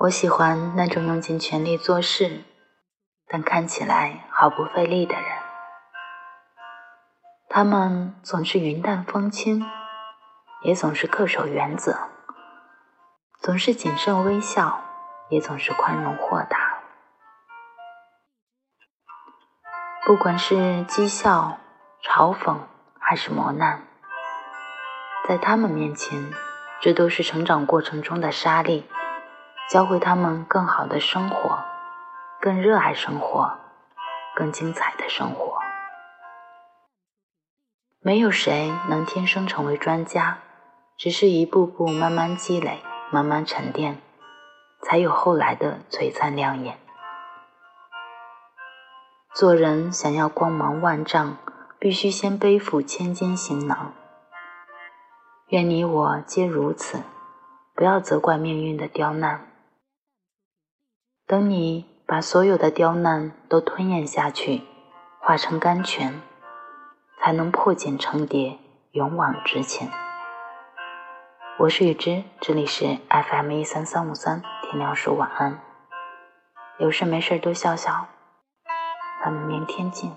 我喜欢那种用尽全力做事，但看起来毫不费力的人。他们总是云淡风轻，也总是恪守原则，总是谨慎微笑，也总是宽容豁达。不管是讥笑、嘲讽，还是磨难，在他们面前，这都是成长过程中的沙粒，教会他们更好的生活，更热爱生活，更精彩的生活。没有谁能天生成为专家，只是一步步慢慢积累，慢慢沉淀，才有后来的璀璨亮眼。做人想要光芒万丈，必须先背负千斤行囊。愿你我皆如此，不要责怪命运的刁难。等你把所有的刁难都吞咽下去，化成甘泉。才能破茧成蝶，勇往直前。我是雨之，这里是 FM 一三三五三，天亮说晚安。有事没事多笑笑，咱们明天见。